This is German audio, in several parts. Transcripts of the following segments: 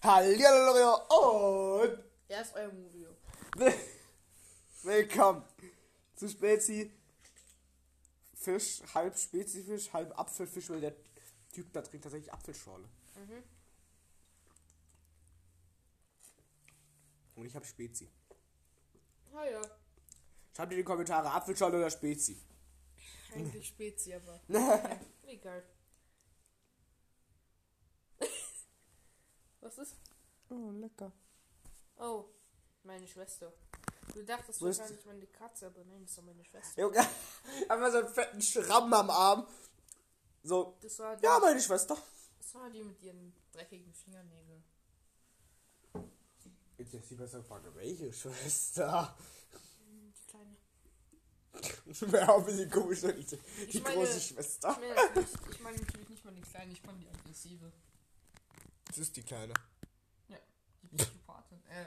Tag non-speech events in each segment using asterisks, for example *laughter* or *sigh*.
Hallihallo und Er ist euer Movio. *laughs* willkommen zu Spezi Fisch, halb Spezifisch, halb Apfelfisch, weil der Typ da trinkt tatsächlich Apfelschorle. Mhm. Und ich habe Spezi. Ah ja. Schreibt in die Kommentare Apfelschorle oder Spezi. Eigentlich Spezi, aber. *laughs* egal. Was ist? Oh, lecker. Oh, meine Schwester. Du dachtest Wo ist wahrscheinlich meine Katze, aber nein, das ist doch meine Schwester. Junge, *laughs* einfach so einen fetten Schramm am Arm. So, Das war die, ja, meine Schwester. das war die mit ihren dreckigen Fingernägeln. Jetzt ist die bessere Frage, welche Schwester? Hm, Die kleine. *laughs* Wäre auch ein bisschen komisch, ich die, die Ich meine- große Schwester. Ich meine natürlich, ich meine natürlich nicht mal die kleine, ich meine die aggressive. Das ist die kleine. Die Psychopathin. Äh,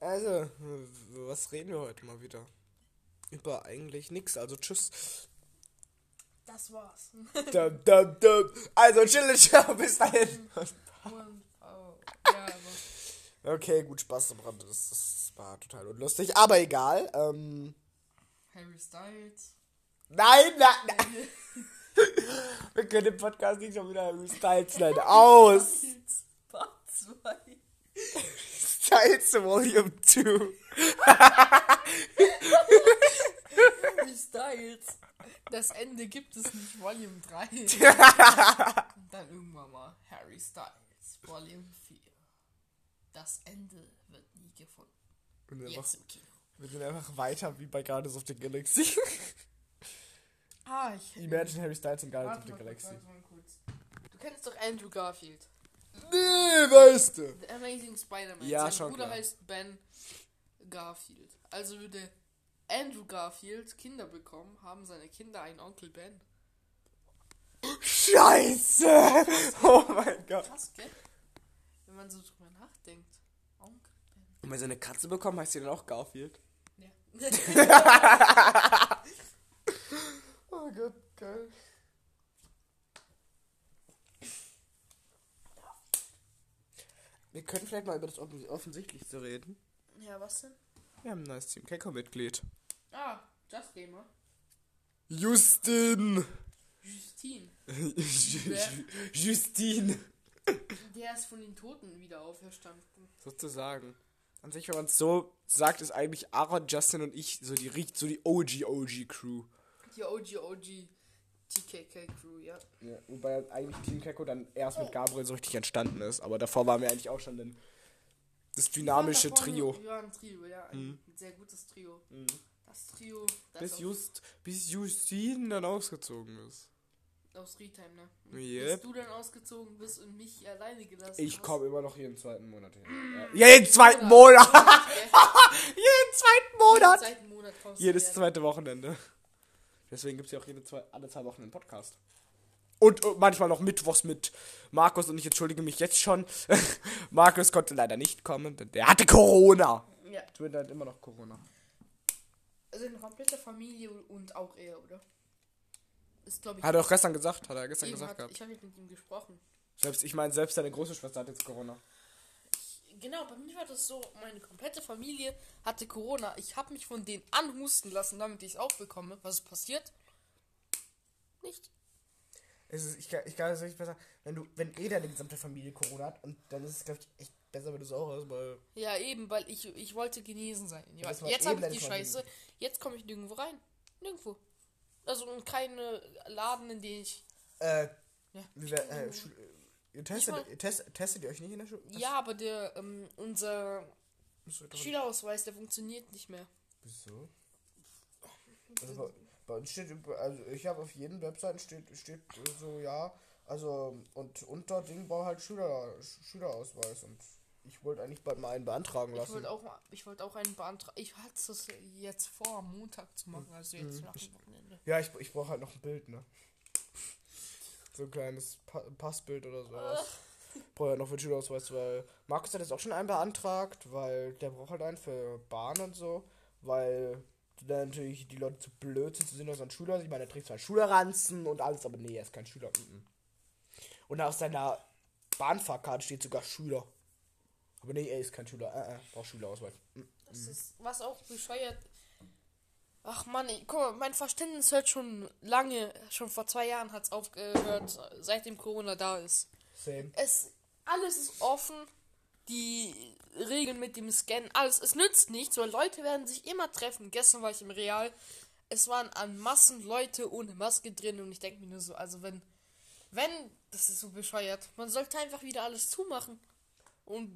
Also, was reden wir heute mal wieder? Über eigentlich nix, also tschüss. das war's. dum, dum, dum. Also, chill, ciao, bis dahin. *laughs* Und, oh, ja, aber. Okay, gut, Spaß am Rande, das, das war total unlustig, aber egal. Ähm, Harry Styles. nein, nein, nein. *laughs* *laughs* Wir können den Podcast nicht schon wieder Harry Styles nennen. Aus! Styles Part 2. Styles Volume 2. Harry Styles. Das Ende gibt es nicht, Volume 3. Und *laughs* dann irgendwann mal Harry Styles, Volume 4. Das Ende wird nie gefunden. Jetzt machen, im Kino. wir sind einfach weiter wie bei Guardians of the Galaxy. *laughs* Ah, ich. Imagine Harry Styles in Guardians of the Galaxy. Du kennst doch Andrew Garfield. Nee, weißt du. The Amazing Spider-Man. Ja, Sein schon Bruder klar. heißt Ben Garfield. Also würde Andrew Garfield Kinder bekommen, haben seine Kinder einen Onkel Ben. Scheiße! *laughs* Oh mein Gott. Krass, gell? Wenn man so drüber nachdenkt. Onkel Ben. Und wenn sie eine Katze bekommen, heißt sie dann auch Garfield. Ja. *laughs* *laughs* Oh Gott, geil. Wir können vielleicht mal über das Offen Offensichtlichste reden. ja, was denn? Wir haben ein neues Team Keko-Mitglied. Ah, Just Gamer. Justin! Justine. Justine! Der ist von den Toten wieder auferstanden. Sozusagen. An sich, wenn man es so sagt, ist eigentlich Aaron, Justin und ich so die, so die OG-OG-Crew. Die OG OG TKK Crew, ja. Ja, wobei eigentlich Team Keko dann erst mit Gabriel so richtig entstanden ist. Aber davor waren wir eigentlich auch schon ein, das dynamische Wir Trio. Wir waren ein Trio, ja. Ein sehr gutes Trio. Das Trio, das Bis, Just, bis Justine dann ausgezogen ist. aus Retime, ne? Yep. Bis du dann ausgezogen bist und mich alleine gelassen Ich komme immer noch jeden zweiten Monat hin. *laughs* Ja, *laughs* jeden zweiten Monat! jeden zweiten Jeden Monat! zweiten Monat Jedes zweite Wochenende. Deswegen gibt es ja auch jede zwei, alle zwei Wochen einen Podcast. Und äh, manchmal noch mittwochs mit Markus und ich entschuldige mich jetzt schon. *laughs* Markus konnte leider nicht kommen, denn der hatte Corona. Ja. Twitter hat immer noch Corona. Also eine komplette Familie und auch er, oder? Ist, glaube ich. Hat er auch gestern gesagt, hat er gestern gesagt hat, gehabt. ich habe mit ihm gesprochen. Selbst, ich meine, selbst seine große Schwester hat jetzt Corona. Genau, bei mir war das so, meine komplette Familie hatte Corona. Ich habe mich von denen anhusten lassen, damit ich es auch bekomme. Was ist passiert? Nicht. Es ist, ich, kann- ich kann es nicht besser, wenn du, wenn eh deine gesamte Familie Corona hat und dann ist es, glaube ich, echt besser, wenn du es auch hast, weil. Ja, eben, weil ich, ich wollte genesen sein. Ja, jetzt eben habe ich die Familie. Scheiße. Jetzt komme ich nirgendwo rein. Nirgendwo. Also in keine Laden, in denen ich. Äh, Ja, wie wär, äh, ihr testet, mal- ihr test, testet ihr euch nicht in der Schule? ja aber der, ähm, unser Schüler. Schülerausweis, der funktioniert nicht mehr. Wieso? Also bei, bei uns steht, also ich habe auf jeden Webseiten steht, steht so, ja, also und unter Ding war halt Schüler, Sch- Schülerausweis und ich wollte eigentlich bald mal einen beantragen Ich lassen. wollte auch, ich wollte auch einen Beantrag. Ich hatte das jetzt vor, am Montag zu machen, also jetzt Mhm. nach dem Wochenende. Ja, ich, ich brauche halt noch ein Bild, ne? So ein kleines pa Passbild oder sowas. Brauche halt noch für den Schülerausweis, weil Markus hat jetzt auch schon einen beantragt, weil der braucht halt einen für Bahn und so, weil dann natürlich die Leute zu blöd sind zu sehen, dass er ein Schüler ist. Ich meine, er trägt zwar Schülerranzen und alles, aber nee, er ist kein Schüler. Und aus seiner Bahnfahrkarte steht sogar Schüler. Aber nee, er ist kein Schüler. Äh, äh, braucht Schülerausweis. Das ist was auch bescheuert. Ach man, ich- guck mal, mein Verständnis hört schon lange, schon vor zwei Jahren hat es aufgehört, seitdem Corona da ist. Same. Es, alles ist offen, die Regeln mit dem Scan, alles, es nützt nichts, weil Leute werden sich immer treffen. Gestern war ich im Real, es waren an Massen Leute ohne Maske drin und ich denke mir nur so, also wenn, wenn, das ist so bescheuert, man sollte einfach wieder alles zumachen. Und,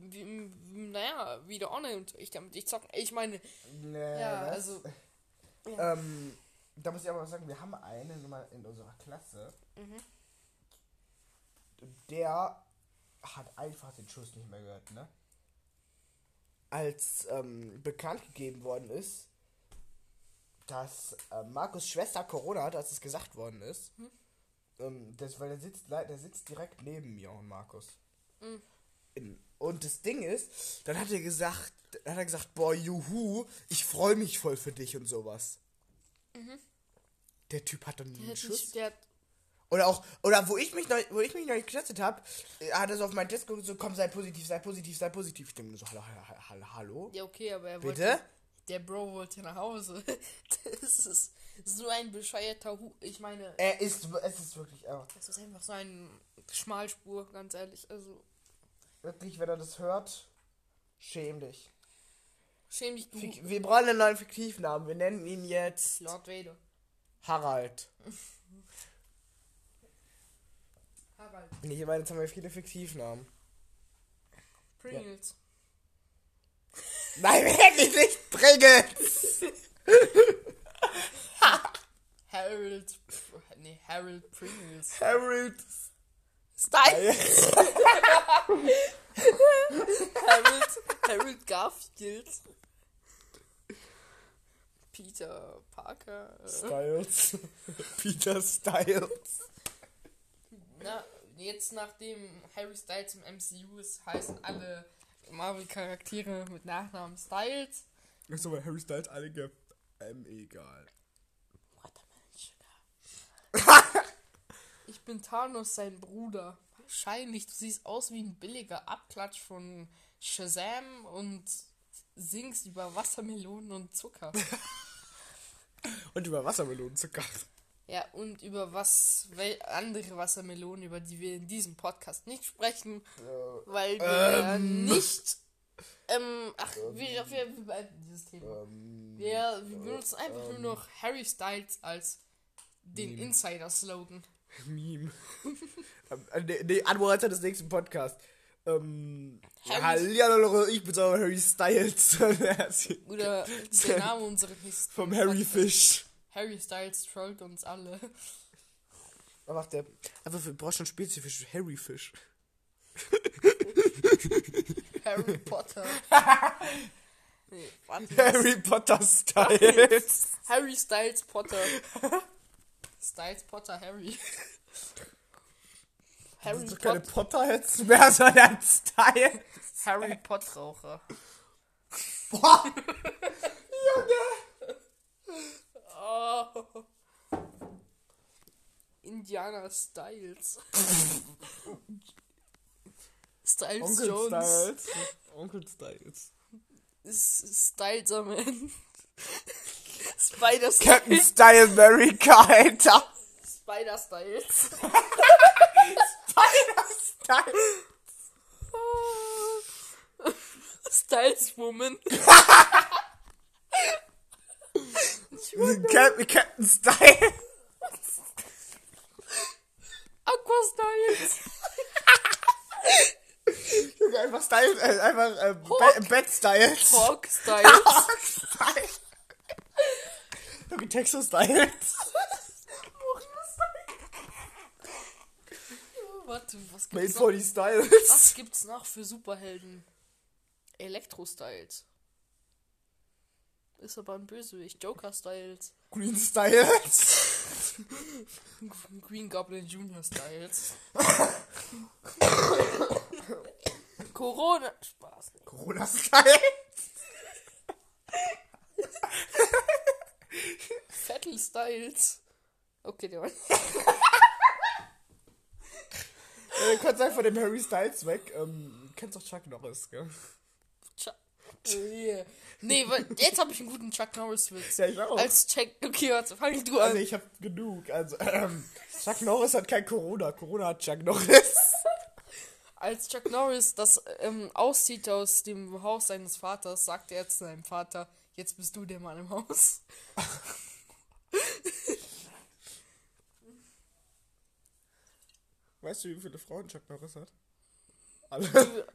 naja, wieder ohne und ich damit ich zocken. Ich meine, Nee, ja, was? also. Ähm, da muss ich aber sagen, wir haben einen in unserer Klasse. Mhm. Der hat einfach den Schuss nicht mehr gehört, ne? Als ähm, bekannt gegeben worden ist, dass äh, Markus Schwester Corona hat, als es gesagt worden ist. Hm? Ähm, das, weil der sitzt, der sitzt direkt neben mir und Markus. Mhm. Und das Ding ist, dann hat er gesagt, dann hat er gesagt, boah, juhu, ich freue mich voll für dich und sowas. Der Typ hat dann einen Schuss. nicht, Oder auch, oder wo ich mich neu, wo ich mich neu getestet habe, hat er so auf mein Test geguckt, so komm, sei positiv, sei positiv, sei positiv. Ich denke so, hallo, hallo, hallo? Ja, okay, aber er Bitte? wollte. Der Bro wollte nach Hause. *laughs* Das ist so ein bescheuerter Hu. Ich meine, Er ist, es ist wirklich, äh, das ist einfach so ein Schmalspur, ganz ehrlich. Also, wirklich, wenn er das hört, schäm dich. schäm dich, du Fik wir brauchen einen neuen Fiktivnamen, wir nennen ihn jetzt Lord Vader. Harald. *laughs* Harald. Nee, ich meine, jetzt haben wir viele Fiktivnamen. Pringles. Nein, wirklich nicht Pringles! *laughs* Harold. Nee, Harold Pringles. Harold Styles. Harold, Harold Garfield. Peter Parker. Styles. Peter Styles. Na, jetzt nachdem Harry Styles im MCU ist, heißen alle Marvel-Charaktere mit Nachnamen Styles. Achso, weil Harry Styles alle gibt. Ähm, egal. *laughs* Ich bin Thanos, sein Bruder. Wahrscheinlich, du siehst aus wie ein billiger Abklatsch von Shazam und singst über Wassermelonen und Zucker. *laughs* Und über Wassermelonenzucker. Ja, und über was, wel, andere Wassermelonen, über die wir in diesem Podcast nicht sprechen, weil wir Ähm. nicht, ähm, ach, wir, wir, wir beenden dieses Thema. Ähm, Wir, wir benutzen einfach ähm. nur noch Harry Styles als den. Insider-Slogan. Meme. Ähm, nee, nee, Anmoderation des nächsten Podcasts. Ähm, Harry- Hallihallo, ich bin aber Harry Styles. *laughs* Oder der *laughs* Name unseres Vom Harry. Fish. Harry Styles trollt uns alle. Was macht der? Einfach für schon spezifisch Harry Fish. *laughs* Harry Potter. nee. Harry Potter Styles. Harry Styles Potter. Styles Potter Harry. *laughs* Das Harry sind doch keine Potter. Potterheads mehr, *laughs* sondern Styles. Harry Pottraucher. Boah. *laughs* Oh. Indiana Styles. Styles Onkel Jones. Styles. Onkel Styles. Styles Man. Spider Captain Styles. Style America, Alter. Spider Styles. Style. Styles Woman. Captain, Captain Style. Aqua Styles. Junge, einfach Styles, äh, einfach äh, Bed Styles. Hawk Styles. *laughs* Hawk Styles. Junge, Texas Styles. Warte, was Made gibt's for noch? die Styles. Was gibt's noch für Superhelden? Elektro Styles. Ist aber ein Bösewicht. Joker Styles. Green Styles. Green Goblin Junior Styles. Corona. Spaß. Corona Styles. Vettel Styles. Okay, der war. *laughs* äh, kurz einfach von dem Harry Styles weg. Ähm, kennst doch Chuck Norris, gell? Chuck. Yeah. Nee, weil jetzt habe ich einen guten Chuck Norris-Witz. Ja, ich auch. Als Chuck. Okay, warte, fang du an. Also ich hab genug. Also, ähm, Chuck Norris hat kein Corona. Corona hat Chuck Norris. *laughs* Als Chuck Norris das ähm, auszieht aus dem Haus seines Vaters, sagt er zu seinem Vater, jetzt bist du der Mann im Haus. *laughs* Weißt du, wie viele Frauen Chuck Norris hat? Alle.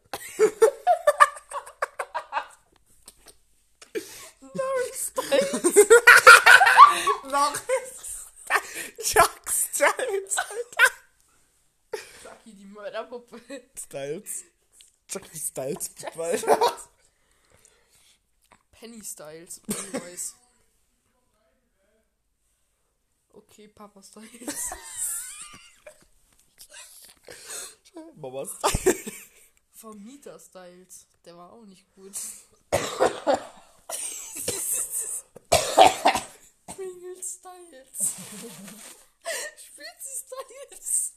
Norris Styles. Norris. Chuck Styles. Chucky, die Mörderpuppe. Styles. Chuck Styles. Chuck Penny Styles. Anyways. Okay, Papa Styles. *laughs* Mama Styles. *laughs* Vermieter Styles. Der war auch nicht gut. *laughs* Pringle Styles. Spitze Styles.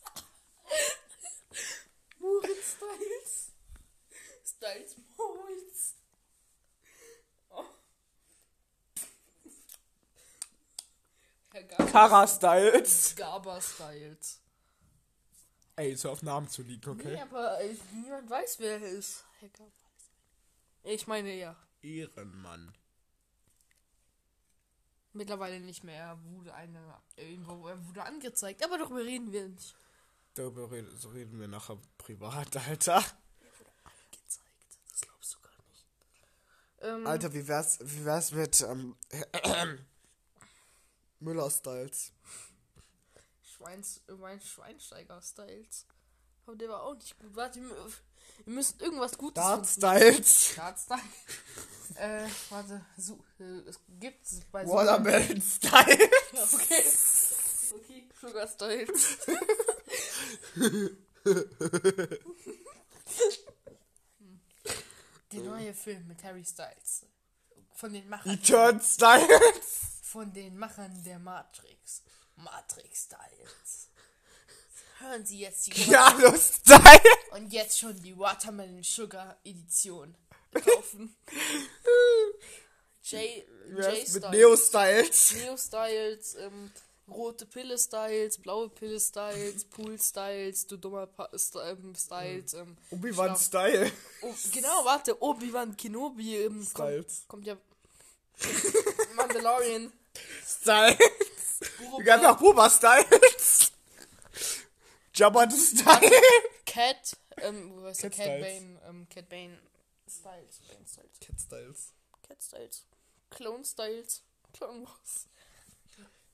Moritz Styles. Styles Moritz. Gaber, Kara Styles. Gaber Styles. Ey, so auf Namen zu liegen, okay? Nee, aber äh, niemand weiß, wer er ist. Herr. Ich meine ja. Ehrenmann. Mittlerweile nicht mehr. Er wurde eine. Irgendwo er wurde angezeigt. Aber darüber reden wir nicht. Darüber reden, so reden wir nachher privat, Alter. Angezeigt. Das glaubst du gar nicht. Ähm, Alter, wie wär's, wie wär's mit ähm, *clears throat* Müller Styles? Schweins, mein Schweinsteiger-Styles. Aber der war auch nicht gut. Warte, wir, müssen irgendwas Gutes Dart. Styles. Dartstyle. *laughs* äh, warte. So, äh, es gibt es bei Watermelon Styles. *laughs* Okay. Okay, Sugar Styles. *laughs* Der neue Film mit Harry Styles. Von den Machern. Return Styles. Von den Machern der Matrix. Matrix Styles. Hören Sie jetzt die Piano Styles. und jetzt schon die Watermelon Sugar Edition kaufen. *laughs* Jay, Wie Jay wär's mit Styles. Neo Styles? Neo Styles, ähm, rote Pille Styles, blaue Pille Styles, Pool Styles, du dummer pa ähm, Styles, ähm, Obi-Wan Style. oh, genau, warte, Obi-Wan Kenobi, ähm, Styles. Kommt, kommt ja Mandalorian, Styles. Wir einfach Boba Styles. Jabba the Style. Cat, ähm, der? Cat Cat Styles. Bane, ähm, Cat Bane Styles, Bane Styles, Cat Styles. Cat Styles, Clone Styles, Clone Wars,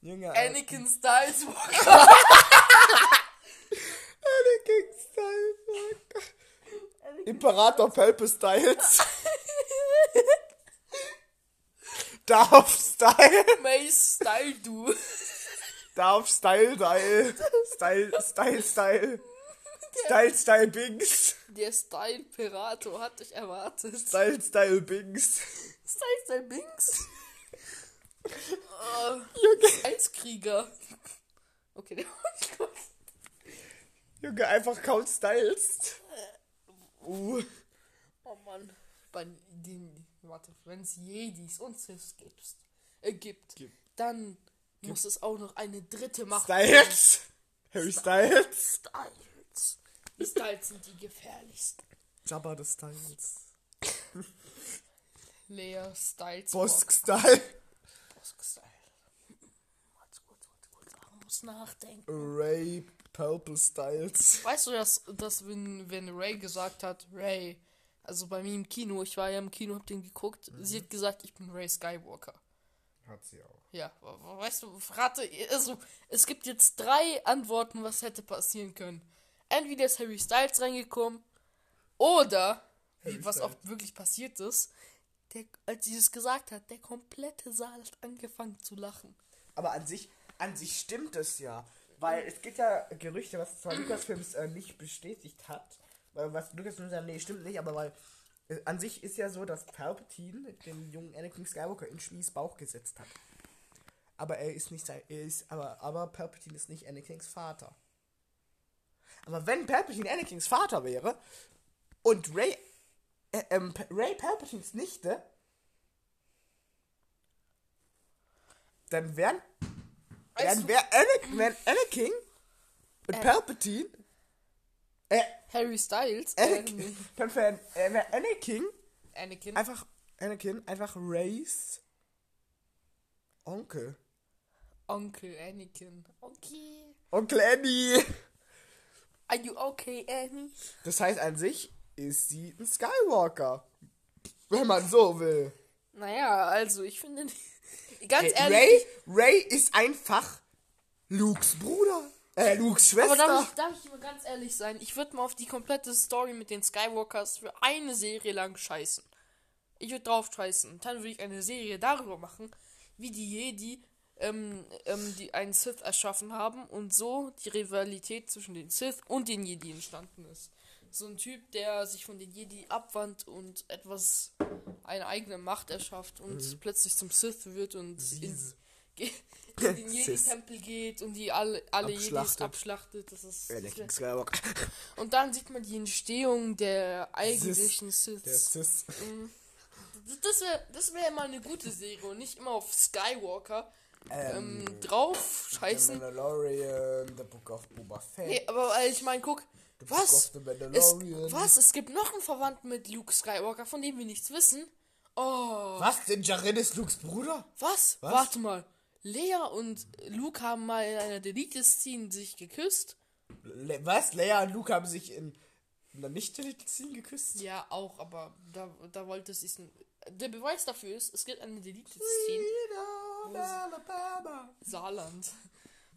Junge, Alter. Anakin Styles, Walker, *laughs* Anakin Style. Imperator Pelpe Styles. *laughs* Darf Style. Mace Style, du. Darf Style Style. Style Style Style. Style Style Bings. Der Style Pirato hat dich erwartet. Style Style Bings. Style Style Binks. *laughs* oh, Junge, Eiskrieger. Okay, der gut. Junge, einfach Count Styles. Uh. Oh Mann. Bei den, warte, wenn es Jedis und Siths gibst, äh, gibt, Gibt. dann muss es auch noch eine dritte Macht Styles. Harry Styles. Styles. Die Styles sind die gefährlichsten. Jabba the Styles. *laughs* Lea Styles. Bosk Style. Bosk Style. Warte kurz, warte kurz. Ich muss nachdenken. Ray Purple Styles. Weißt du, dass, dass wenn, wenn Ray gesagt hat, Ray, also bei mir im Kino, ich war ja im Kino, hab den geguckt, sie hat gesagt, ich bin Ray Skywalker. Hat sie auch. Ja, we- weißt du, rate, also, es gibt jetzt drei Antworten, was hätte passieren können. Entweder ist Harry Styles reingekommen, oder, Harry was auch Styles. wirklich passiert ist, der, als sie das gesagt hat, der komplette Saal hat angefangen zu lachen. Aber an sich, an sich stimmt es ja. Weil es gibt ja Gerüchte, was zwar *clears throat* Lucasfilms äh, nicht bestätigt hat. Weil was Lucas nur sagt, nee, stimmt nicht, aber weil äh, an sich ist ja so, dass Palpatine den jungen Anakin Skywalker in Schmies Bauch gesetzt hat. Aber er ist nicht sein, er ist, aber, aber Palpatine ist nicht Anakins Vater. Aber wenn Palpatine Anakins Vater wäre und Ray, äh, ähm, Ray Palpatines Nichte, dann wären, Weißt wären, Anakin, wären Anakin und Palpatine, äh, Harry Styles. Anakin, dann *laughs* wären, äh, Anakin Anakin. einfach, Anakin einfach Rays Onkel. Onkel Anakin. Okay. Onkel Annie. Are you okay, Annie? Das heißt, an sich ist sie ein Skywalker. Wenn man so will. Naja, also ich finde. Ganz Ey, ehrlich. Ray, Ray ist einfach Lukes Bruder. Äh, Lukes Aber Schwester. darf ich, darf ich mal ganz ehrlich sein? Ich würde mal auf die komplette Story mit den Skywalkers für eine Serie lang scheißen. Ich würde drauf scheißen. Dann würde ich eine Serie darüber machen, wie die Jedi ähm, ähm, die einen Sith erschaffen haben und so die Rivalität zwischen den Sith und den Jedi entstanden ist. So ein Typ, der sich von den Jedi abwandt und etwas, eine eigene Macht erschafft und plötzlich zum Sith wird und in, *laughs* in den Sith. Jedi-Tempel geht und die alle, alle Jedis Abschlachtet. abschlachtet. Das ist, das Skywalker. und dann sieht man die Entstehung der eigentlichen Siths. Der Sis. Das wäre das wär mal eine gute Serie und nicht immer auf Skywalker Ähm, ähm, drauf The scheißen. Mandalorian, The Book of Boba Fett. Nee, aber ich meine, guck, The was? the Es, was? Es gibt noch einen Verwandten mit Luke Skywalker, von dem wir nichts wissen. Oh, Was? Denn Jared ist Lukes Bruder? was? Was? Warte mal. Lea und Luke haben mal in einer Deleted-Scene sich geküsst. Le was? Leia und Luke haben sich in einer nicht Scene geküsst? Ja, auch, aber da, da wollte es sich. Der Beweis dafür ist, es gibt eine Alabama. Saarland.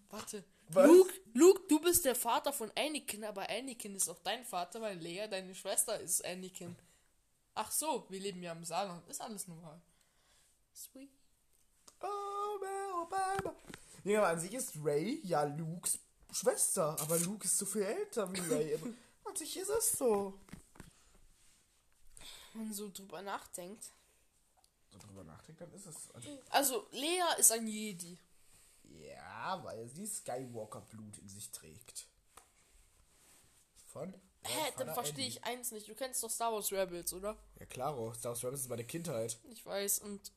Warte. Was? Luke, Luke, du bist der Vater von Anakin, aber Anakin ist auch dein Vater, weil Lea, deine Schwester, ist Anakin. Ach so, wir leben ja im Saarland. Ist alles normal. Sweet. Alabama. Ja, aber an sich ist Ray ja Lukes Schwester, aber Luke ist so viel älter wie Ray. *laughs* An sich ist es so. Wenn man so drüber nachdenkt. So drüber nachdenkt, dann ist es. Also, Also, Lea ist ein Jedi. ja, weil sie Skywalker-Blut in sich trägt. Von? Hä, dann verstehe ich eins nicht. Du kennst doch Star Wars Rebels, oder? Ja, klaro. Star Wars Rebels ist meine Kindheit. Ich weiß. Und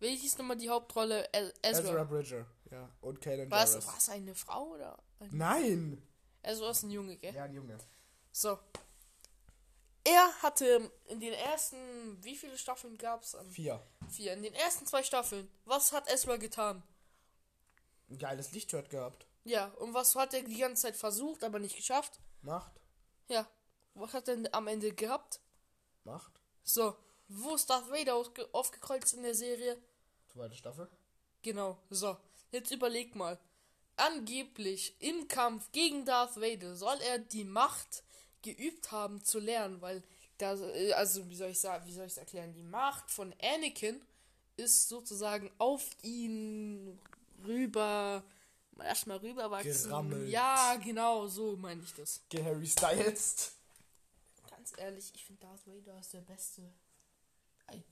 wer hieß nochmal die Hauptrolle? El Ezra. Ezra Bridger. Ja, und Kanan War es Jarrus. war es eine Frau oder? Ein Nein! Ezra ist ein Junge, gell? Ja, ein Junge. So. Er hatte in den ersten, wie viele Staffeln gab es? Vier. Vier. In den ersten zwei Staffeln. Was hat Ezra getan? Ein geiles Lichtschwert gehabt. Ja, und was hat er die ganze Zeit versucht, aber nicht geschafft? Macht. Ja. Was hat er denn am Ende gehabt? Macht. So. Wo ist Darth Vader aufge aufgekreuzt in der Serie? Zweite Staffel. Genau. So. Jetzt überleg mal. Angeblich im Kampf gegen Darth Vader soll er die Macht geübt haben zu lernen, weil da, äh, also wie soll ich sagen, wie soll ich es erklären? Die Macht von Anakin ist sozusagen auf ihn rüber, erstmal rüberwachsen. Gerammelt. Ja, genau, so meine ich das. Harry Styles. Ganz ehrlich, ich finde Darth Vader ist der beste, I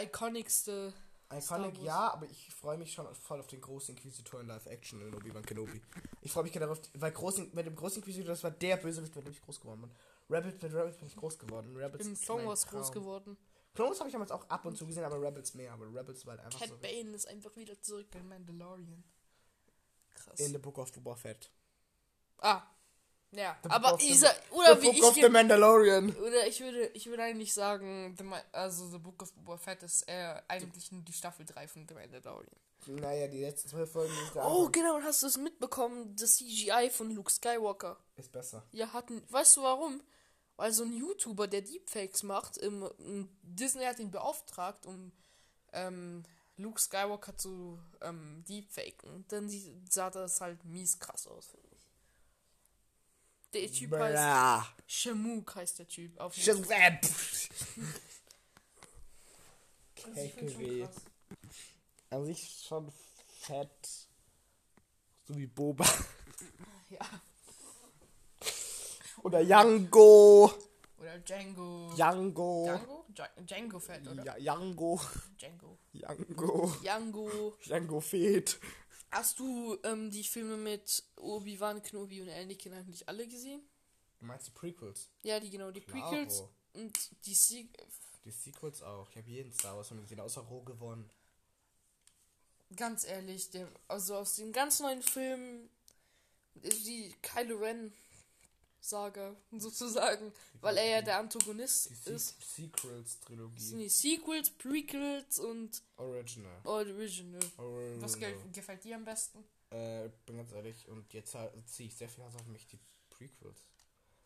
iconicste. Iconic, ja, aber ich freue mich schon voll auf den großen Inquisitor in Live-Action in Obi-Wan Kenobi. Ich freue mich gerne darauf, weil großen, mit dem großen Inquisitor, das war der Bösewicht, mit dem ich groß geworden bin. Rabbit, mit Rabbit bin ich groß geworden. Rabbits Im ist Clone Wars groß geworden. Clone Wars habe ich damals auch ab und zu gesehen, aber Rebels mehr. Aber Rebels war halt einfach Cat so. Bane ist einfach wieder zurück in Mandalorian. Krass. In The Book of Boba Fett. ah. Ja, The aber Book of the- Isa, oder the wie Book ich of the Mandalorian. oder ich würde ich würde eigentlich sagen, The also The Book of Boba Fett ist äh, eigentlich nur die Staffel 3 von The Mandalorian. Naja, die letzten zwölf Folgen der Oh, genau, und hast du es mitbekommen? Das CGI von Luke Skywalker. ist besser. Ja, hatten, weißt du warum? Weil so ein YouTuber, der Deepfakes macht, im, Disney hat ihn beauftragt, um ähm, Luke Skywalker zu ähm, deepfaken. Dann sah das halt mies krass aus, finde. Der Typ heißt Bra. Shamook heißt der Typ. Auf. Also KKW. An sich schon fett. So wie Boba. Ja. Oder Yango. Oder Django. Django. Django? Ja- Django Fett, oder? Ja, Django. Django. Django. Django. Django Fett. Hast du ähm, die Filme mit Obi-Wan Kenobi und Anakin eigentlich alle gesehen? Du meinst die Prequels? Ja, die genau, die Klaro. Prequels und die Se Die Sequels auch. Ich habe jeden Star Wars Film gesehen, außer Rogue gewonnen. ganz ehrlich, der, also aus den ganz neuen Filmen, die Kylo Ren Saga sozusagen, weil er ja der Antagonist Die ist. Sequels Das sind die Sequels, Prequels und Original. Original. Original. Was ge gefällt dir am besten? Äh, bin ganz ehrlich, und jetzt ziehe ich sehr viel Hass auf mich, die Prequels.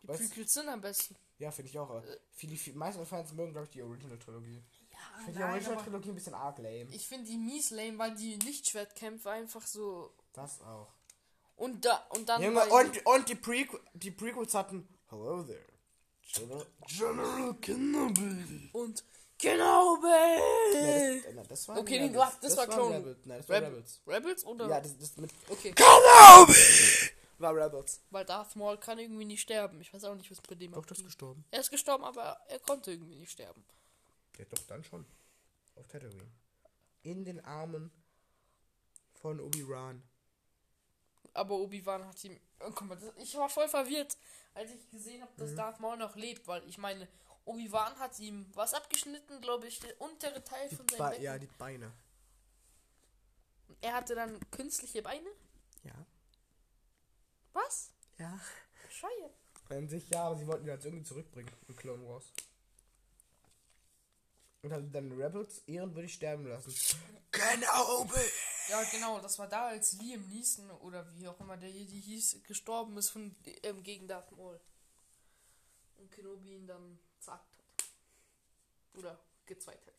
Die Was? Prequels sind am besten. Ja, finde ich auch. Aber viele, viele, meisten Fans mögen, glaube ich, die Original-Trilogie. Ich Ja, finde die Original-Trilogie ein bisschen arg lame. ich finde die mies lame, weil die Lichtschwertkämpfe einfach so Das auch. Und da und dann weil- und, und die, Prequ die Prequels hatten Hello there. General, General Kenobi. und genau Nee, das, äh, das war Okay, Rebels. du hast- das war Clone- Rebels. Nein, das war Reb Rebels. Rebels oder Ja, das, das mit okay, Kenobi war Rebels. weil Darth Maul kann irgendwie nicht sterben. Ich weiß auch nicht, was bei dem Doch, das ist gestorben. Er ist gestorben, aber er konnte irgendwie nicht sterben. Ja, doch, dann schon. Auf Tatooine. In den Armen von Obi-Wan. Aber Obi-Wan hat ihm. Oh, guck mal, das, ich war voll verwirrt, als ich gesehen habe, Mhm. dass Darth Maul noch lebt, weil ich meine, Obi-Wan hat ihm was abgeschnitten, glaube ich, der untere Teil Die von seinem Be Becken. ja, die Beine. Er hatte dann künstliche Beine? Ja. Was? Ja. Scheiße. An sich ja, aber sie wollten ihn jetzt irgendwie zurückbringen in Clone Wars. Und haben dann Rebels ehrenwürdig sterben lassen. Kenobi! Ja, genau, das war da, als Liam Neeson oder wie auch immer der Jedi hieß, gestorben ist von, ähm, gegen Darth Maul. Und Kenobi ihn dann zerhackt hat. Oder gezweigt hat.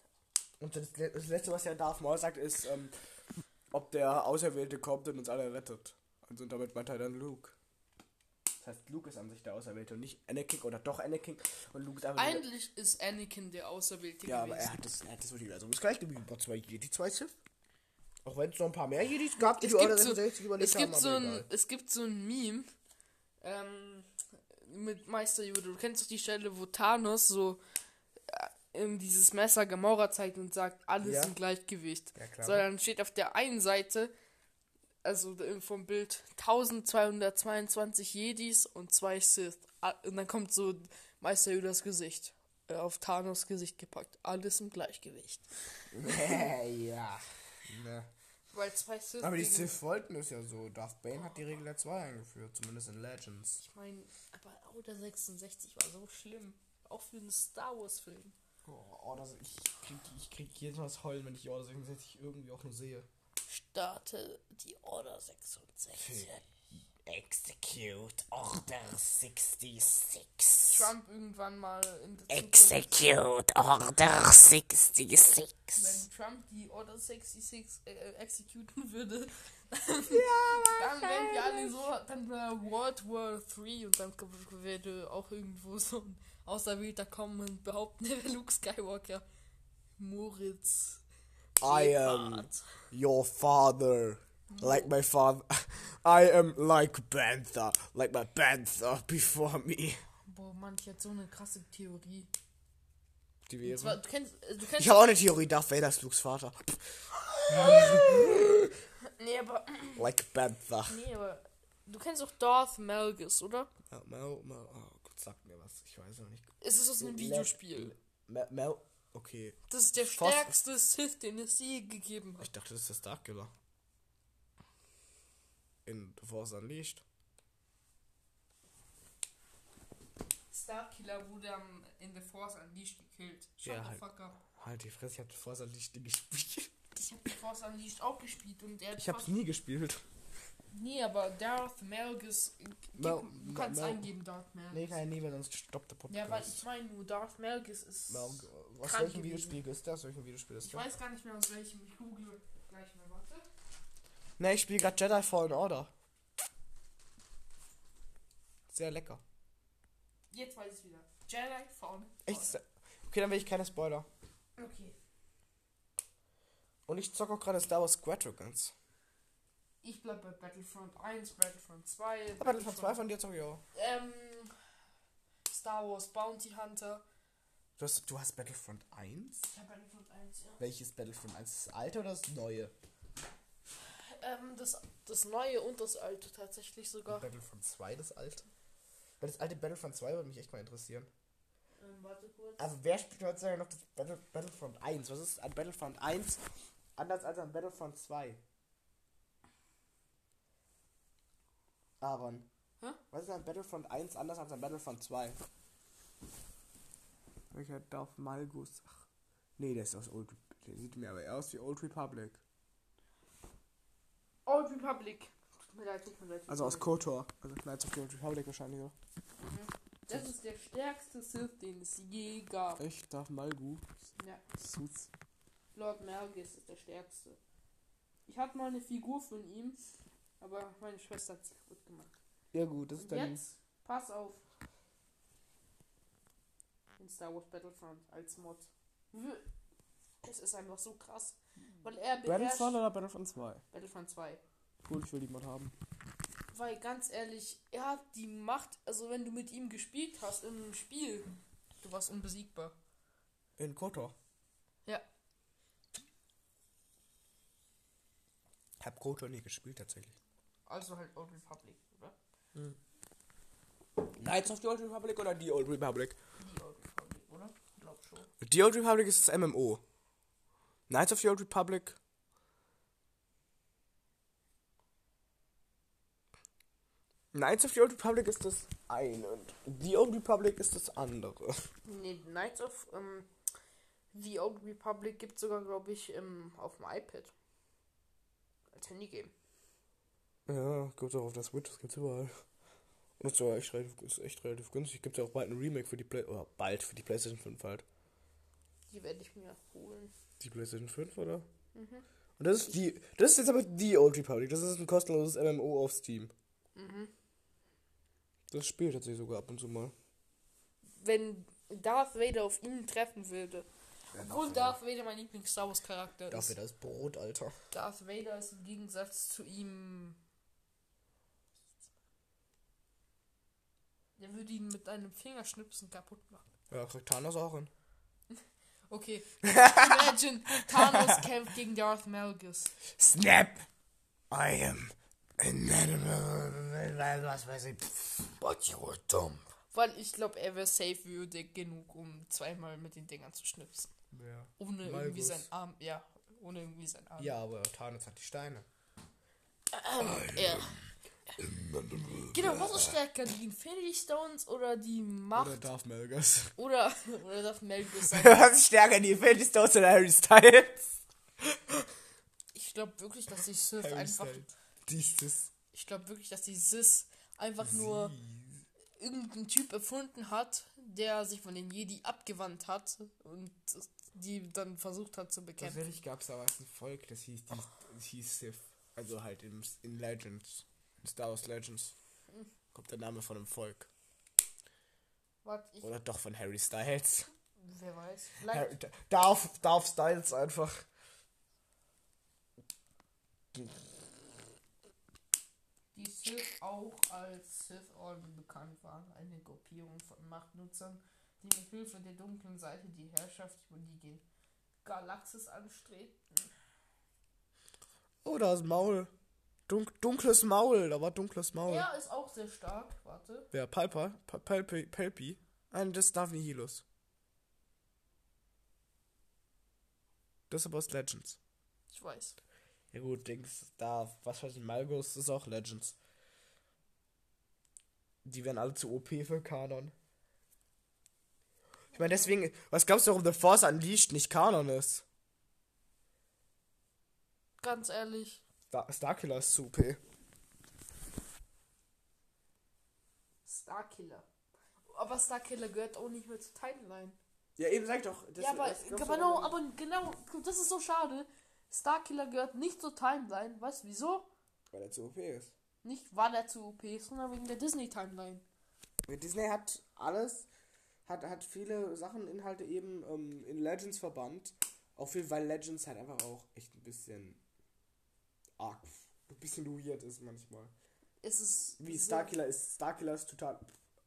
Und das, das letzte, was ja Darth Maul sagt, ist, ähm, ob der Auserwählte kommt und uns alle rettet. Also und damit meint er dann Luke. Das heißt, Luke ist an sich der Auserwählte und nicht Anakin oder doch Anakin. Und Luke ist einfach Eigentlich ist Anakin der Auserwählte Ja, aber gewesen. er hat das, er hat das Universum das gleiche wie bei zwei Jedi, zwei Sith. Auch wenn es noch ein paar mehr Jedis gab, die es die gibt, Order so, 66 überlebt es, gibt haben, so ein, egal. es gibt so ein Meme ähm, mit Meister Yoda. Du kennst doch die Stelle, wo Thanos so äh, in dieses Messer Gamora zeigt und sagt, alles Ja. im Gleichgewicht. Ja, klar. So, dann steht auf der einen Seite, also vom Bild, 1222 Jedis und zwei Sith. Und dann kommt so Meister Yodas Gesicht. äh, Auf Thanos Gesicht gepackt. Alles im Gleichgewicht. *laughs* ja. Ne. Weil zwei Sith. Aber die Sith wollten es ja so. Darth Bane hat die Regel der 2 eingeführt, zumindest in Legends. Ich meine, aber Order 66 war so schlimm. Auch für einen Star Wars Film. Oh, Order, ich krieg, ich krieg jedes Mal das Heulen, wenn ich die Order 66 irgendwie auch nur sehe. Starte die Order 66. Execute Order 66. Trump irgendwann mal in der Zukunft, Execute Order 66. wenn Trump die Order 66 äh, exekuten würde, *laughs* dann wären wir alle so, dann wäre World War 3 und dann würde auch irgendwo so ein Auserwählter kommen und behaupten, *laughs* er wäre Luke Skywalker. Moritz. I am your father. Like my father. *laughs* I am like Panther. Like my Panther before me. Boah, Mann, ich hatte so eine krasse Theorie. Die Und zwar, wäre. du kennst, äh, du kennst Ich habe auch eine Theorie, Darth Vader ist Lukes Vater. *laughs* Nee, aber, *clears throat* Like Panther. nee, aber du kennst doch Darth Malgus, oder? Ja, Mel, Mel, oh Gott, sag mir was. Ich weiß noch nicht. Es ist aus einem Videospiel. Mel, Mel, okay. Das ist der Fast- stärkste Sith, den es je gegeben hat. Ich dachte, das ist der Starkiller. In The Force Unleashed. Starkiller wurde am, in The Force Unleashed gekillt. Shut Ja, the halt. fuck up. Halt die Fresse, ich hab The Force Unleashed nie gespielt. Ich hab The Force Unleashed auch gespielt und der hat Ich hab's nie gespielt. Nee, aber Darth Malgus. Gib, Mel- du kannst Mel- eingeben, Darth Malgus. Nee, ich nie, weil sonst stoppt der Podcast. ja, weil ich meine nur, Darth Malgus ist. Mel, aus welchem. Videospiel ist das? Welchem Videospiel ist Ich das? weiß gar nicht mehr aus welchem. Ich google mal. Ne, ich spiele gerade Jedi Fallen Order. Sehr lecker. Jetzt weiß ich wieder. Jedi Fallen. Echt? Okay, dann will ich keine Spoiler. Okay. Und ich zocke auch gerade Star Wars Squadrons. Ich bleib bei Battlefront 1, Battlefront 2. Aber das von zwei von dir zocke ich auch. Ähm, Star Wars Bounty Hunter. Du hast, du hast Battlefront 1? Ja, Battlefront 1, ja. Welches Battlefront 1? Das alte oder das neue? Ähm, das, das neue und das alte tatsächlich sogar. Battlefront 2, das alte? Weil das alte Battlefront 2 würde mich echt mal interessieren. Ähm, warte kurz. Also wer spielt heutzutage noch das Battle, Battlefront 1? Was ist an Battlefront 1 anders als an Battlefront 2? Aaron. Hä? Was ist an Battlefront 1 anders als an Battlefront 2? Welcher Darth Malgus? Ach, nee, der ist aus Old Der sieht mir aber eher aus wie Old Republic. Old Republic. Also aus. KOTOR. Also Knights of the Old Republic wahrscheinlich auch. Das ist der stärkste Sith, den es je gab. Echt? Darth Malgu? Ja. Suits. Lord Malgus ist der stärkste. Ich hatte mal eine Figur von ihm, aber meine Schwester hat sie kaputt gemacht. Ja gut, das ist dann... jetzt, pass auf. In Star Wars Battlefront als Mod. Es ist einfach so krass. Weil er Battlefront oder Battlefront 2? Battlefront 2. Cool, ich will die Mod haben. Weil ganz ehrlich, er hat die Macht, also wenn du mit ihm gespielt hast im Spiel, du warst unbesiegbar. In KOTOR. Ja. Hab KOTOR nie gespielt tatsächlich. Also halt Old Republic, oder? Knights of the Old Republic oder die Old Republic? Die Old Republic, oder? Ich glaub schon. Die Old Republic ist das MMO. Knights of the Old Republic. Knights of the Old Republic ist das eine und die Old Republic ist das andere. Nee, Knights of ähm, The Old Republic gibt sogar, glaube ich, ähm, auf dem iPad. Als Handygame. Ja, gibt's auch auf der Switch, das gibt's überall. Und ist sogar echt relativ, ist echt relativ günstig. Gibt's ja auch bald ein Remake für die Play oder bald für die PlayStation 5 halt. Die werde ich mir holen. Die PlayStation 5, oder? Und das ist die. Das ist jetzt aber die Old Republic. Das ist ein kostenloses MMO auf Steam. Das spielt tatsächlich sogar ab und zu mal. Wenn Darth Vader auf ihn treffen würde. Obwohl Darth Vader mein Lieblings-Star Wars-Charakter ist. Dafür das Brot, Alter. Darth Vader ist im Gegensatz zu ihm. Der würde ihn mit einem Fingerschnipsen kaputt machen. Ja, kriegt Thanos auch hin. Okay. *laughs* Imagine, Thanos kämpft gegen Darth Malgus. Snap! I am an animal. Was weiß ich. But you're dumb. Weil ich glaube, er wäre safe würdig genug, um zweimal mit den Dingern zu schnipsen. Ja. Ohne irgendwie Malgus. sein Arm. Ja, ohne irgendwie sein Arm. ja, aber Thanos hat die Steine. Ja. Genau, was ist stärker? Die Infinity Stones oder die Macht? Oder Darth Malgus. Oder, oder Darth Malgus sein? *laughs* Was ist stärker, die Infinity Stones oder Harry Styles? Ich glaube wirklich, dass die Sith Harry einfach. Styles. Dieses. Ich glaube wirklich, dass die Sith einfach nur irgendein Typ erfunden hat, der sich von den Jedi abgewandt hat und die dann versucht hat zu bekämpfen. Tatsächlich gab es da was ein Volk, das hieß, die, das hieß Sith. Also halt in, in Legends. In Star Wars Legends. Kommt der Name von einem Volk. Ich, Oder doch von Harry Styles. wer weiß. Vielleicht, Harry, Darth, Darth Styles einfach. die Sith auch als Sith Orden bekannt waren, eine Gruppierung von Machtnutzern, die mit Hilfe der dunklen Seite die Herrschaft über die Galaxis anstrebten. Oh, da ist Maul. Dunk, dunkles Maul, da war dunkles Maul. Er ist auch sehr stark, warte. Wer? Palpa? Pa- Palpi? Palpi? Nein, das ist Darth Nihilus. Das ist aber aus Legends. Ich weiß. Ja gut, Dings, da, was weiß ich, Malgus ist auch Legends. Die werden alle zu OP für Kanon. Ich meine, deswegen, was glaubst du, warum The Force Unleashed nicht Kanon ist? Ganz ehrlich, Star Starkiller ist zu OP. Starkiller. Aber Starkiller gehört auch nicht mehr zur Timeline. Ja, eben sag doch. Das, ja, aber genau, aber genau, das ist so schade. Starkiller gehört nicht zur Timeline. Weißt du wieso? Weil er zu OP ist. Nicht weil er zu OP ist, sondern wegen der Disney-Timeline. Disney hat alles, hat, hat viele Sachen, Inhalte eben ähm, in Legends verbannt. Auch viel, weil Legends halt einfach auch echt ein bisschen arg, ein bisschen weird ist manchmal. Es ist. Wie so- Starkiller ist, Starkiller ist total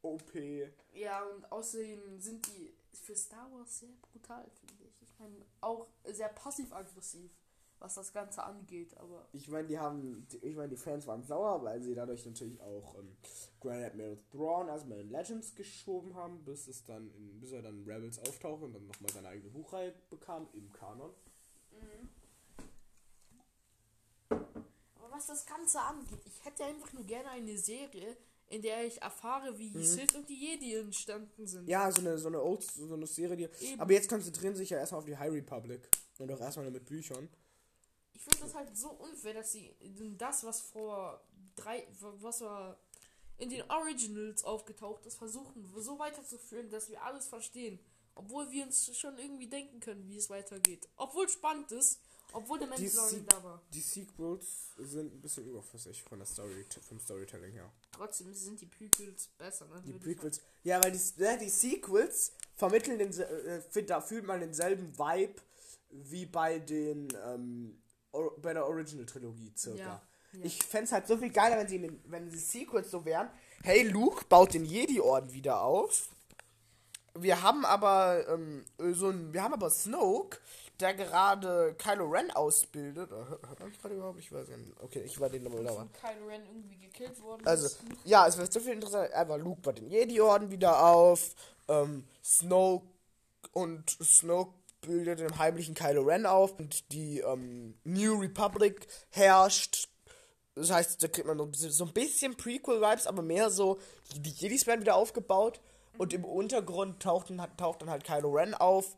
OP. Ja, und außerdem sind die für Star Wars sehr brutal, finde ich. Ich meine, auch sehr passiv-aggressiv. was das Ganze angeht, aber Ich meine, die haben, ich meine, die Fans waren sauer, weil sie dadurch natürlich auch ähm, Grand Admiral Thrawn erstmal in Legends geschoben haben, bis es dann, in, bis er dann Rebels auftauchte und dann nochmal seine eigene Buchreihe bekam im Kanon. Aber was das Ganze angeht, ich hätte einfach nur gerne eine Serie, in der ich erfahre, wie die Sith und die Jedi entstanden sind. Mhm. Ja, so eine, so eine Old, so eine Serie, die. Eben. Aber jetzt konzentrieren sie sich ja erstmal auf die High Republic. Und auch erstmal nur mit Büchern. Ich finde das halt so unfair, dass sie das, was vor drei, was war in den Originals aufgetaucht ist, versuchen so weiterzuführen, dass wir alles verstehen. Obwohl wir uns schon irgendwie denken können, wie es weitergeht. Obwohl spannend ist, obwohl der Mandalorian da war. die Sequels sind ein bisschen überflüssig von der Story, vom Storytelling her. Trotzdem sind die Prequels besser. Ne? Die Prequels. Ja, weil die, ja, die Sequels vermitteln den, äh, da fühlt man denselben Vibe wie bei den ähm, bei der Original Trilogie circa. Ja, ja. Ich fände es halt so viel geiler, wenn sie in den, wenn die Sequels so wären. Hey, Luke baut den Jedi-Orden wieder auf. Wir haben aber ähm, so ein, wir haben aber Snoke, der gerade Kylo Ren ausbildet. Äh, Hört hört man gerade überhaupt? Ich weiß nicht. Okay, ich war den nochmal dass Kylo Ren irgendwie gekillt worden Also, ist. ja, es wird so viel interessant. Einfach Luke baut den Jedi-Orden wieder auf. Ähm, Snoke und Snoke bildet den heimlichen Kylo Ren auf. Und die ähm, New Republic herrscht. Das heißt, da kriegt man so ein bisschen, Prequel-Vibes, aber mehr so, die Jedis werden wieder aufgebaut. Und im Untergrund taucht, dann- taucht dann halt Kylo Ren auf.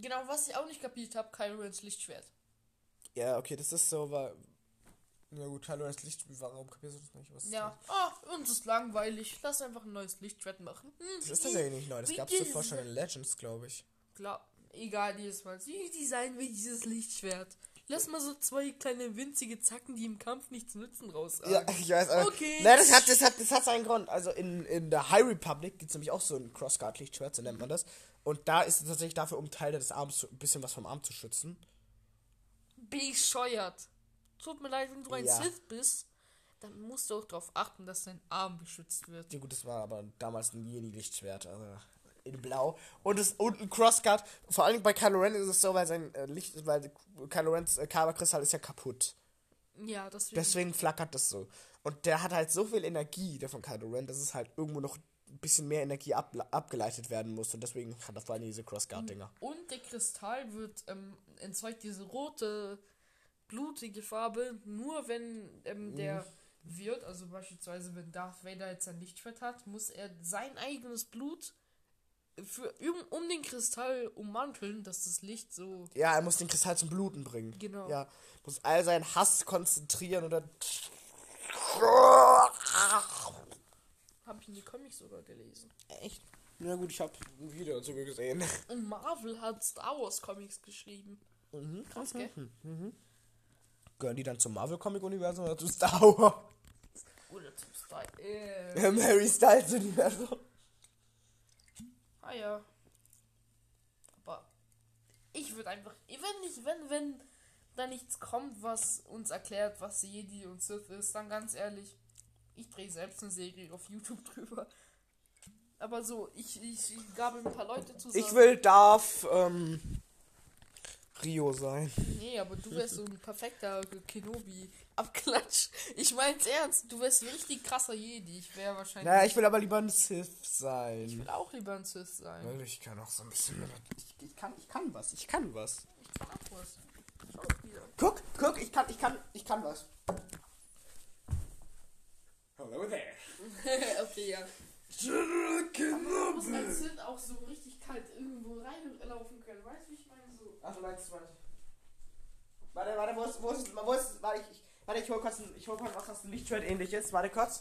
Genau, was ich auch nicht kapiert habe, Kylo Rens Lichtschwert. Ja, okay, das ist so, weil. Ja gut, Kylo Ren's Licht, warum kapierst du das nicht? Was Ja, oh, uns ist langweilig. Lass einfach ein neues Lichtschwert machen. Hm, Das ist tatsächlich nicht neu. Das gab es zuvor schon in Legends, glaube ich. Klar, egal jedes Mal. Wie designen wir dieses Lichtschwert? Lass mal so zwei kleine winzige Zacken, die im Kampf nichts nützen, raus. Ja, *laughs* ich weiß, aber. Okay. Nein, das hat, das hat, das hat seinen Grund. Also in, in der High Republic gibt es nämlich auch so ein Crossguard-Lichtschwert, so nennt man das. Und da ist es tatsächlich dafür, um Teile des Arms, zu, ein bisschen was vom Arm zu schützen. Bescheuert. Tut mir leid, wenn du ein Ja. Sith bist, dann musst du auch darauf achten, dass dein Arm beschützt wird. Ja gut, das war aber damals ein Jedi-Lichtschwert, also in blau. Und, das, und ein Crossguard, vor allem bei Kylo Ren ist es so, weil sein äh, Licht, weil Kylo Rens äh, Kyberkristall ist ja kaputt. Ja, deswegen. Deswegen flackert das so. Und der hat halt so viel Energie, der von Kylo Ren, dass es halt irgendwo noch ein bisschen mehr Energie ab, abgeleitet werden muss. Und deswegen hat er vor allem diese Crossguard-Dinger. Und der Kristall wird ähm, erzeugt diese rote, blutige Farbe, nur wenn ähm, der wird, also beispielsweise wenn Darth Vader jetzt ein Lichtschwert hat, muss er sein eigenes Blut für, um, um den Kristall ummanteln, dass das Licht so. Ja, er muss den Kristall zum Bluten bringen. Genau. Ja, muss all seinen Hass konzentrieren und dann. Habe ich in die Comics sogar gelesen. Echt? Na gut, ich habe ein Video dazu gesehen. Und Marvel hat Star Wars Comics geschrieben. Mhm. Krass, gell? Gehören die dann zum Marvel-Comic-Universum oder zu Star Wars? Oder zum Star. Äh, *laughs* Im Harry Styles-Universum. Ja. Aber ich würde einfach. Wenn nicht, wenn, wenn da nichts kommt, was uns erklärt, was Jedi und Sith ist, dann ganz ehrlich, ich drehe selbst eine Serie auf YouTube *laughs* drüber. Aber so, ich, ich, ich gabel ein paar Leute zusammen. Ich will Darth ähm, Rio sein. Nee, aber du wärst so ein perfekter Kenobi-Abklatsch. Ich mein's ernst. Du wärst ein richtig krasser Jedi. Ich wäre wahrscheinlich. Naja, ich will aber lieber ein Sith Ich sein. will auch lieber ein Sith sein. Weil Ich kann auch so ein bisschen. Ich, ich, kann, ich kann was. Ich kann was. Ich kann auch was. Schau wieder. Guck, guck, ich kann, ich kann, ich kann was. Hello there. *laughs* okay, ja. General Man muss Kenobi. als Sith auch so richtig kalt irgendwo reinlaufen können. Weißt du, wie ich meine? So. Ach, du meinst, warte. Warte, warte, wo ist, wo ist, wo ist, warte, ich, ich, warte, ich hol kurz ich hol kurz was, was ein Lichtschwert ähnlich ist. Warte kurz.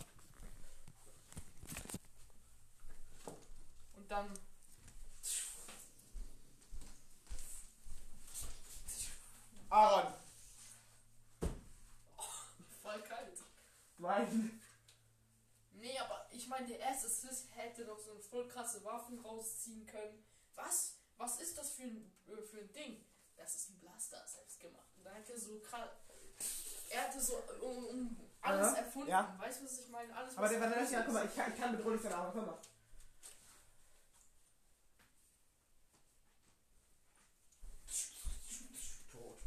Und dann. Aaron. Voll kalt. Nein. Nee, aber ich meine, der erste Sith hätte doch so eine voll krasse Waffen rausziehen können. Was? Was ist das für ein, äh, für ein Ding? Das ist ein Blaster, selbst gemacht. Und da hätte so krass. Er hatte so äh, um, um alles Aha, erfunden. ja. Weißt du, was ich meine? Alles, Aber der, lass erfunden ja, guck mal, ich kann, ich kann bedrohlich sein, aber guck mal. Tot.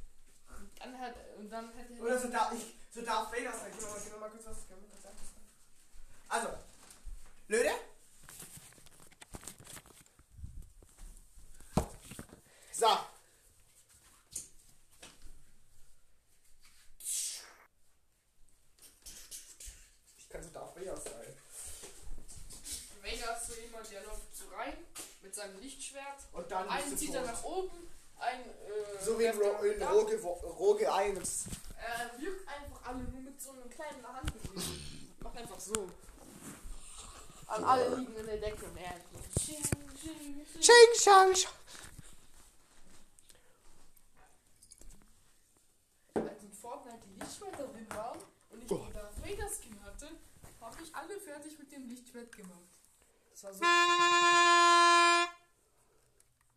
Und dann hätte er. Oder so darf ich, so darf Vader sein. Geh mal, geh mal kurz was, mal kurz. Also, Löde? So. Ich kann so Darth Vader sein. Vader ist so jemand, der läuft so rein mit seinem Lichtschwert. Und dann Einen zieht er nach oben, ein. Äh, So wie in, Ro in nach Rogue, Rogue 1. Er wirkt einfach alle nur mit so einem kleinen Handbewegung. Macht einfach so. Und alle liegen in der Decke und er sching, sching. Ching, chang, chang. Als in Fortnite die Lichtschwerter drin waren und ich Oh. den Darth Vader Skin hatte, habe ich alle fertig mit dem Lichtschwert gemacht. Das war so.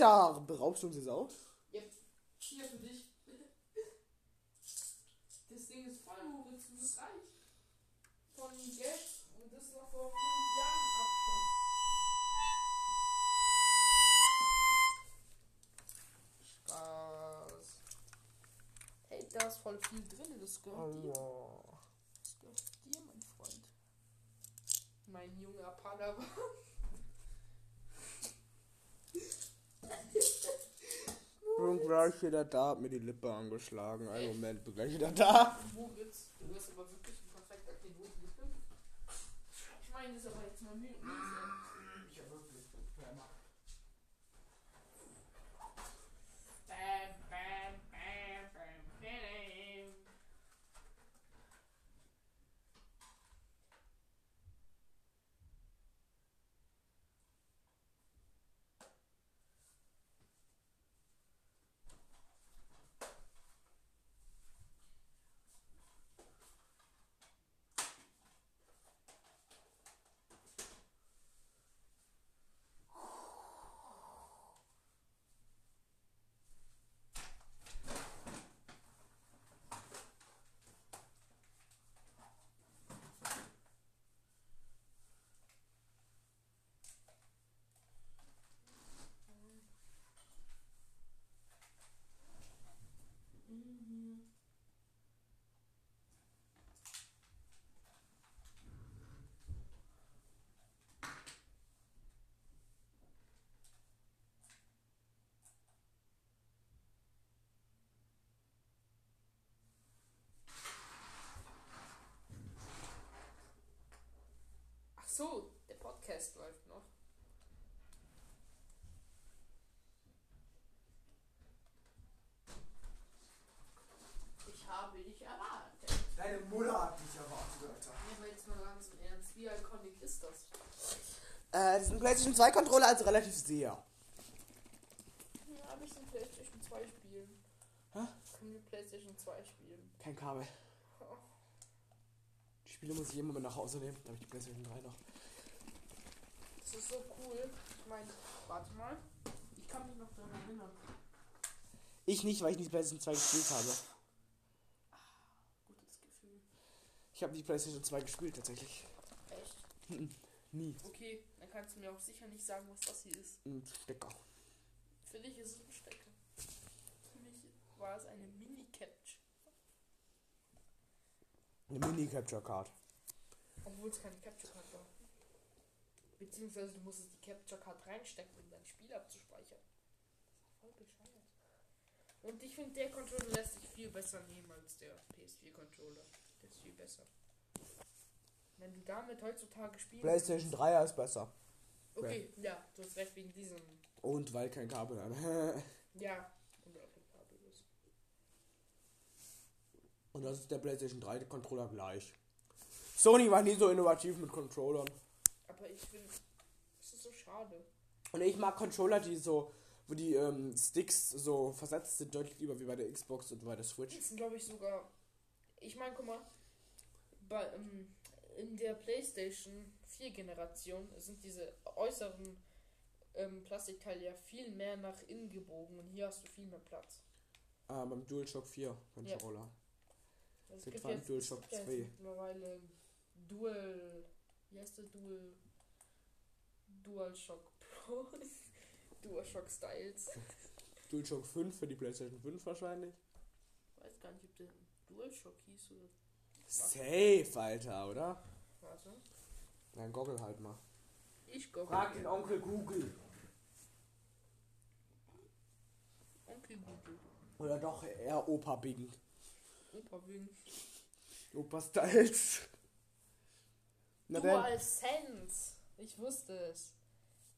Alter, beraubst du uns jetzt auch? Gleich wieder da, hat mir die Lippe angeschlagen. Einen Moment, bin gleich wieder da. Moritz, du bist aber wirklich ein perfekter Pilot. Ich meine, das ist aber jetzt mal Mühe. Ich hab wirklich. Bam, bam, bam, bam, bam. Ach so, der Podcast läuft noch. Ich habe dich erwartet. Deine Mutter hat dich erwartet, Alter. Aber jetzt mal ganz im Ernst, wie iconic ist das? Äh, das ist ein PlayStation 2 Controller, also relativ sehr. Ja, habe ich den PlayStation 2 spielen. Hä? Können wir PlayStation 2 spielen? Kein Kabel. Spiele muss ich immer mit nach Hause nehmen. Da habe ich die PlayStation 3 noch. Das ist so cool. Ich meine, warte mal. Ich kann mich noch daran erinnern. Ich nicht, weil ich nicht PlayStation 2 gespielt habe. Gutes Gefühl. Ich habe die PlayStation 2 gespielt tatsächlich. Echt? *laughs* Nie. Okay, dann kannst du mir auch sicher nicht sagen, was das hier ist. Ein Stecker. Für dich ist es ein Stecker. Für mich war es eine Mini-Capture. Eine Mini-Capture-Card. Obwohl es keine Capture Card war. Beziehungsweise du musstest die Capture Card reinstecken, um dein Spiel abzuspeichern. Das ist voll bescheuert. Und ich finde, der Controller lässt sich viel besser nehmen als der PS4 Controller. Der ist viel besser. Wenn du damit heutzutage spielst. PlayStation 3 ist besser. Okay, ja, du hast recht wegen diesem. Und weil kein Kabel hat. *laughs* Ja. Und auch ein Kabel ist. Und das ist der PlayStation 3 Controller gleich. Sony war nie so innovativ mit Controllern. Aber ich finde, es ist so schade. Und ich mag Controller, die so, wo die ähm, Sticks so versetzt sind, deutlich lieber wie bei der Xbox und bei der Switch. Das sind, glaube ich, sogar. Ich meine, guck mal. Bei, ähm, in der PlayStation 4 Generation sind diese äußeren ähm, Plastikteile ja viel mehr nach innen gebogen und hier hast du viel mehr Platz. Ah, beim DualShock 4 Controller. Es Gibt allem jetzt, DualShock es gibt ja 2. jetzt mittlerweile Dual. Wie heißt der Dual? DualShock Pro. *laughs* DualShock Styles. DualShock 5 für die PlayStation 5 wahrscheinlich. Ich weiß gar nicht, ob der DualShock hieß oder. Safe, Alter, oder? Warte. Nein, Goggle halt mal. Ich glaube. Onkel Google. Onkel Google. Oder doch eher Opa Bing. Opa Wing. Opa Styles. Na denn, Dual Sense. Ich wusste es.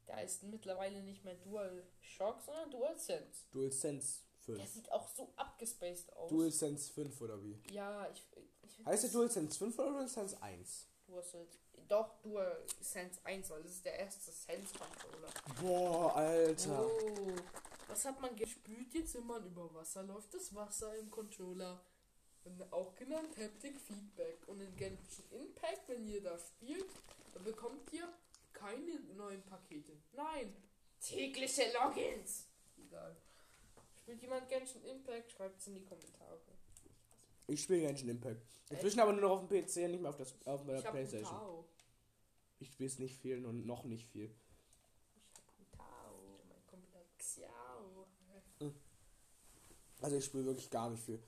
Da ist mittlerweile nicht mehr Dual Shock, sondern Dual Sense. DualSense Der 5. sieht auch so abgespaced aus. DualSense 5 oder wie? ja, ich, ich Heißt der das- DualSense 5 oder DualSense 1? Dual Sense. Doch, Dual Sense 1, weil das ist der erste Sense Controller. Boah, Alter. Oh, was hat man gespült jetzt, wenn man über Wasser läuft? Das Wasser im Controller. Und auch genannt Haptic Feedback. Und in Genshin Impact, wenn ihr da spielt, dann bekommt ihr keine neuen Pakete. Nein, tägliche Logins. Egal. Spielt jemand Genshin Impact? Schreibt es in die Kommentare. Ich spiele Genshin Impact. Inzwischen aber nur noch auf dem PC und nicht mehr auf, das, auf der Ich Playstation. Ich spiele es nicht viel und noch nicht viel. Ich hab Hutao. Mein Kumpel hat Xiao. Also ich spiele wirklich gar nicht viel.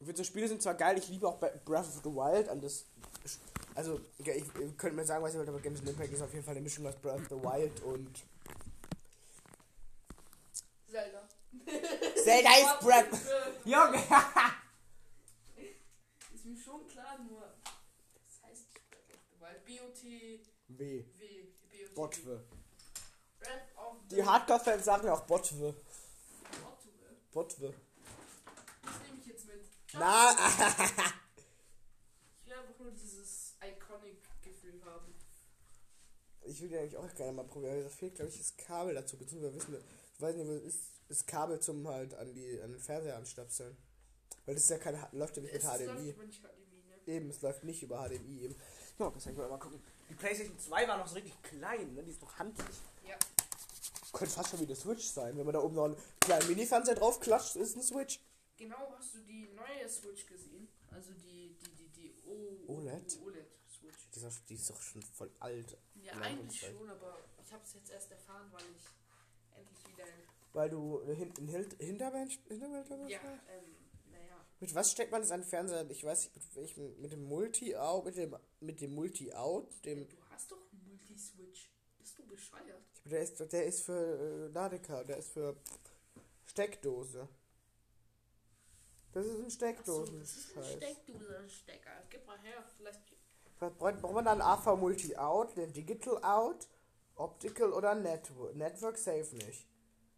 Ich finde, so Spiele sind zwar geil, ich liebe auch Breath of the Wild an das. Also, ich, ihr könnt mir sagen, was ihr wollt, aber Genshin Impact ist auf jeden Fall eine Mischung aus Breath of the Wild und. Zelda. Zelda ist Breath. *laughs* Junge! *laughs* Ist mir schon klar, nur. Das heißt Breath of the Wild. BOT. W. W. BOT. Botwe. Die Hardcore-Fans sagen ja auch Botwe. Botwe. Botwe. Das nehme ich jetzt mit. Na, Ich will einfach nur dieses Iconic-Gefühl haben. ich will die eigentlich auch gerne mal probieren. aber Da fehlt, glaube ich, das Kabel dazu. Beziehungsweise wissen wir, ich weiß nicht, wo es ist, das Kabel zum halt an, die, an den Fernseher anstöpseln. Weil das ist ja kein, läuft ja nicht mit Es läuft HDMI. über nicht HDMI, ne? Eben, es läuft nicht über HDMI eben. Ja, das kann ich mal gucken. Die PlayStation 2 war noch so richtig klein, ne? Die ist noch handlich. Ja. Könnte fast schon wie der Switch sein. Wenn man da oben noch einen kleinen Mini-Fernseher drauf klatscht, ist ein Switch. Genau, hast du die neue Switch gesehen? Also die, die, die, die o OLED? OLED-Switch. Die ist, auch, die ist doch schon voll alt. Ja, eigentlich schon, aber ich habe es jetzt erst erfahren, weil ich endlich wieder. Weil du hinten hin, Hinterwelt, Hinterwelt hast? Ja, ähm, naja. Mit was steckt man das an den Fernseher? Ich weiß nicht, mit welchem, mit dem Multi-Out, mit dem, mit dem Multi-Out, dem, Du hast doch einen Multi-Switch. Bist du bescheuert? der ist, der ist für äh, Ladekabel, der ist für Steckdose. Das ist ein Achso, das ist ein Steckdosen-Scheiß. Steckdose-Stecker. Gib mal her, vielleicht. Was braucht braucht man dann AV Multi-Out, den Digital Out, Optical oder Network? Network safe nicht.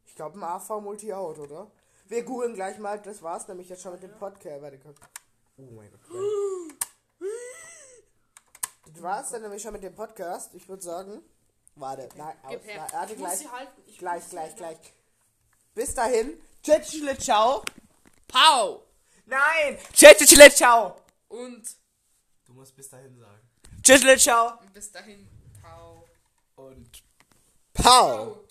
Ich glaube ein AV Multi-Out, oder? Wir googeln gleich mal, das war's nämlich jetzt schon mit dem Podcast. Warte. Oh mein Gott. Das war's dann nämlich schon mit dem Podcast. Ich würde sagen, warte, nein, aus, nein, warte, gleich, gleich, gleich, gleich. Bis dahin, tschüss, ciao. Pau! Nein, tschüss, ciao. Und Du musst bis dahin sagen. Tschüss, ciao. bis dahin, Pau. Und Pau. Pau.